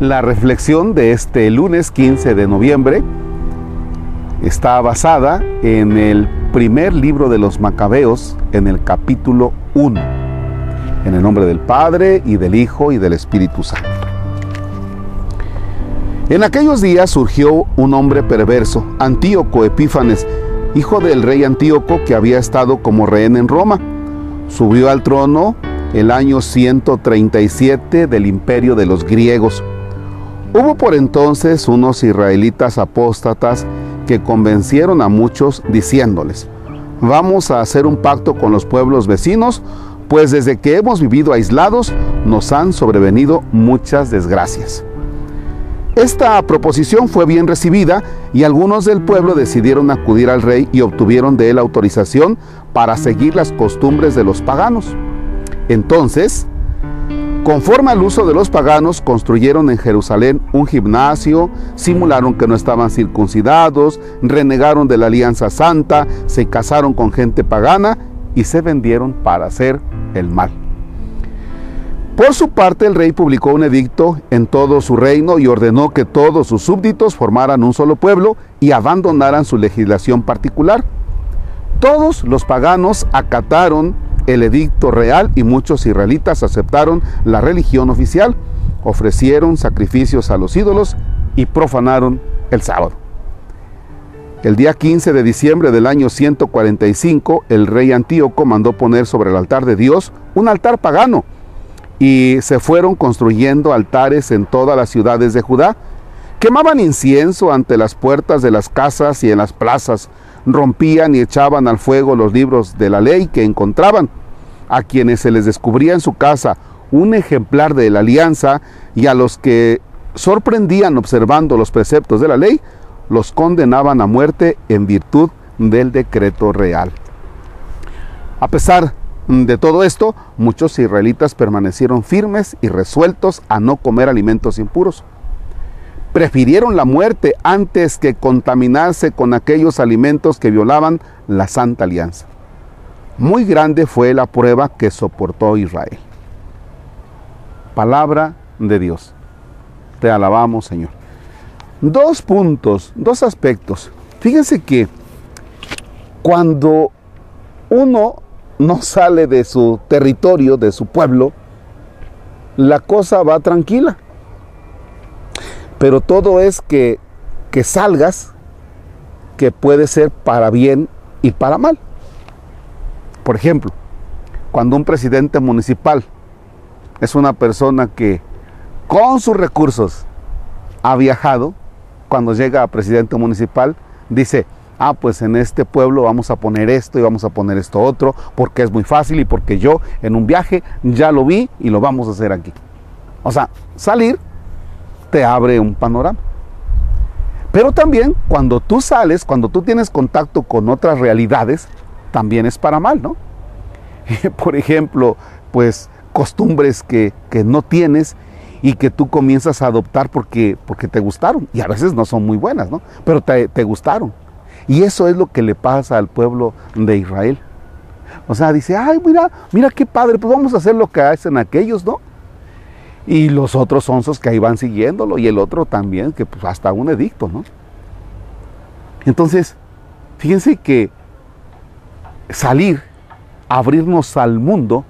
La reflexión de este lunes 15 de noviembre está basada en el primer libro de los Macabeos, en el capítulo 1, en el nombre del Padre y del Hijo y del Espíritu Santo. En aquellos días surgió un hombre perverso, Antíoco Epífanes, hijo del rey Antíoco que había estado como rehén en Roma. Subió al trono el año 137 del imperio de los griegos. Hubo por entonces unos israelitas apóstatas que convencieron a muchos diciéndoles, vamos a hacer un pacto con los pueblos vecinos, pues desde que hemos vivido aislados nos han sobrevenido muchas desgracias. Esta proposición fue bien recibida y algunos del pueblo decidieron acudir al rey y obtuvieron de él autorización para seguir las costumbres de los paganos. Entonces, conforme al uso de los paganos, construyeron en Jerusalén un gimnasio, simularon que no estaban circuncidados, renegaron de la alianza santa, se casaron con gente pagana y se vendieron para hacer el mal. Por su parte, el rey publicó un edicto en todo su reino y ordenó que todos sus súbditos formaran un solo pueblo y abandonaran su legislación particular. Todos los paganos acataron el edicto real y muchos israelitas aceptaron la religión oficial, ofrecieron sacrificios a los ídolos y profanaron el sábado. El día 15 de diciembre del año 145, el rey Antíoco mandó poner sobre el altar de Dios un altar pagano y se fueron construyendo altares en todas las ciudades de Judá. Quemaban incienso ante las puertas de las casas y en las plazas, rompían y echaban al fuego los libros de la ley que encontraban. A quienes se les descubría en su casa un ejemplar de la alianza y a los que sorprendían observando los preceptos de la ley, los condenaban a muerte en virtud del decreto real. A pesar de todo esto, muchos israelitas permanecieron firmes y resueltos a no comer alimentos impuros. Prefirieron la muerte antes que contaminarse con aquellos alimentos que violaban la santa alianza. Muy grande fue la prueba que soportó Israel. Palabra de Dios. Te alabamos, Señor. Dos puntos, dos aspectos. Fíjense que cuando uno no sale de su territorio, de su pueblo, la cosa va tranquila. Pero todo es que, que salgas, que puede ser para bien y para mal. Por ejemplo, cuando un presidente municipal es una persona que con sus recursos ha viajado, cuando llega a presidente municipal, dice, ah, pues en este pueblo vamos a poner esto y vamos a poner esto otro, porque es muy fácil y porque yo en un viaje ya lo vi y lo vamos a hacer aquí. O sea, salir te abre un panorama. Pero también cuando tú sales, cuando tú tienes contacto con otras realidades, también es para mal, ¿no? Por ejemplo, pues costumbres que, que no tienes y que tú comienzas a adoptar porque, porque te gustaron. Y a veces no son muy buenas, ¿no? Pero te, te gustaron. Y eso es lo que le pasa al pueblo de Israel. O sea, dice, ay, mira, mira qué padre, pues vamos a hacer lo que hacen aquellos, ¿no? Y los otros onzos que ahí van siguiéndolo, y el otro también, que pues hasta un edicto, ¿no? Entonces, fíjense que salir, abrirnos al mundo,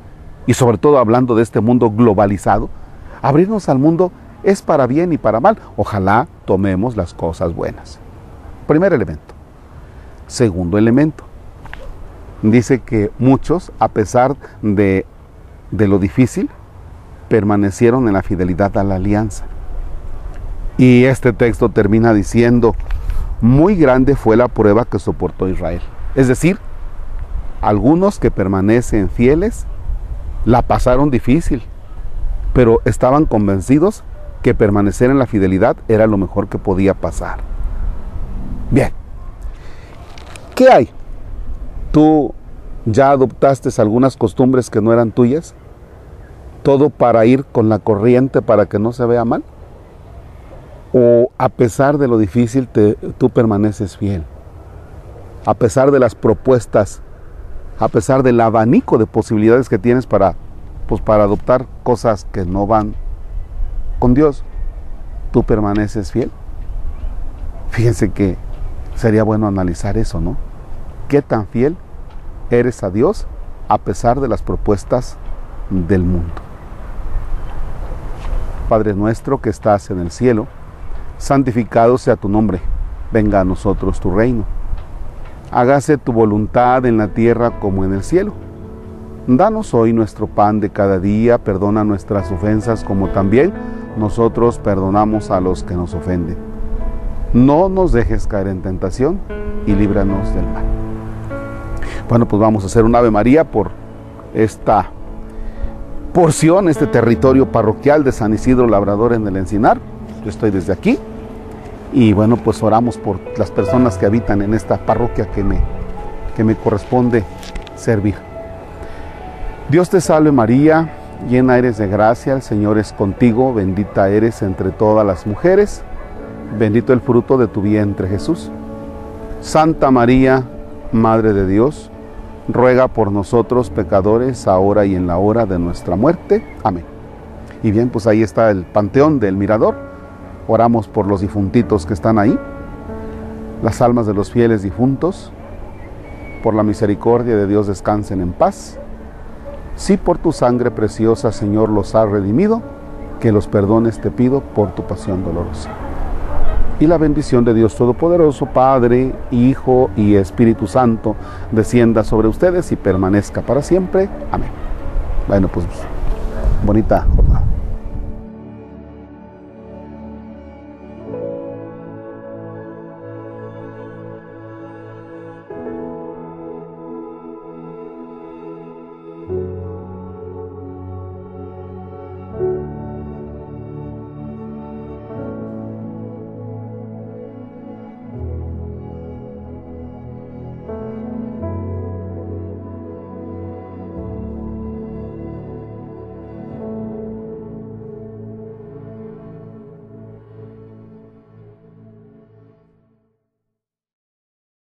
y sobre todo hablando de este mundo globalizado, abrirnos al mundo es para bien y para mal. Ojalá tomemos las cosas buenas. Primer elemento. Segundo elemento, dice que muchos, a pesar de, de lo difícil, permanecieron en la fidelidad a la alianza. Y este texto termina diciendo, muy grande fue la prueba que soportó Israel. Es decir, algunos que permanecen fieles la pasaron difícil, pero estaban convencidos que permanecer en la fidelidad era lo mejor que podía pasar. Bien, ¿Qué hay? ¿Tú ya adoptaste algunas costumbres que no eran tuyas? ¿Todo para ir con la corriente para que no se vea mal? ¿O a pesar de lo difícil tú permaneces fiel? A pesar de las propuestas, a pesar del abanico de posibilidades que tienes para, pues, para adoptar cosas que no van con Dios. ¿Tú permaneces fiel? Fíjense que sería bueno analizar eso, ¿no? ¿Qué tan fiel eres a Dios a pesar de las propuestas del mundo? Padre nuestro que estás en el cielo, santificado sea tu nombre, venga a nosotros tu reino. Hágase tu voluntad en la tierra como en el cielo. Danos hoy nuestro pan de cada día, perdona nuestras ofensas como también nosotros perdonamos a los que nos ofenden. No nos dejes caer en tentación y líbranos del mal. Bueno, pues vamos a hacer un Ave María por esta porción, este territorio parroquial de San Isidro Labrador en el Encinar. Yo estoy desde aquí y bueno, pues oramos por las personas que habitan en esta parroquia que me, que me corresponde servir. Dios te salve María, llena eres de gracia, el Señor es contigo, bendita eres entre todas las mujeres, bendito el fruto de tu vientre Jesús. Santa María, Madre de Dios, ruega por nosotros pecadores, ahora y en la hora de nuestra muerte. Amén. Y bien, pues ahí está el panteón del mirador. Oramos por los difuntitos que están ahí, las almas de los fieles difuntos, por la misericordia de Dios descansen en paz. Si por tu sangre preciosa, Señor, los has redimido, que los perdones te pido por tu pasión dolorosa. Y la bendición de Dios Todopoderoso, Padre, Hijo y Espíritu Santo, descienda sobre ustedes y permanezca para siempre. Amén. Bueno, pues bonita.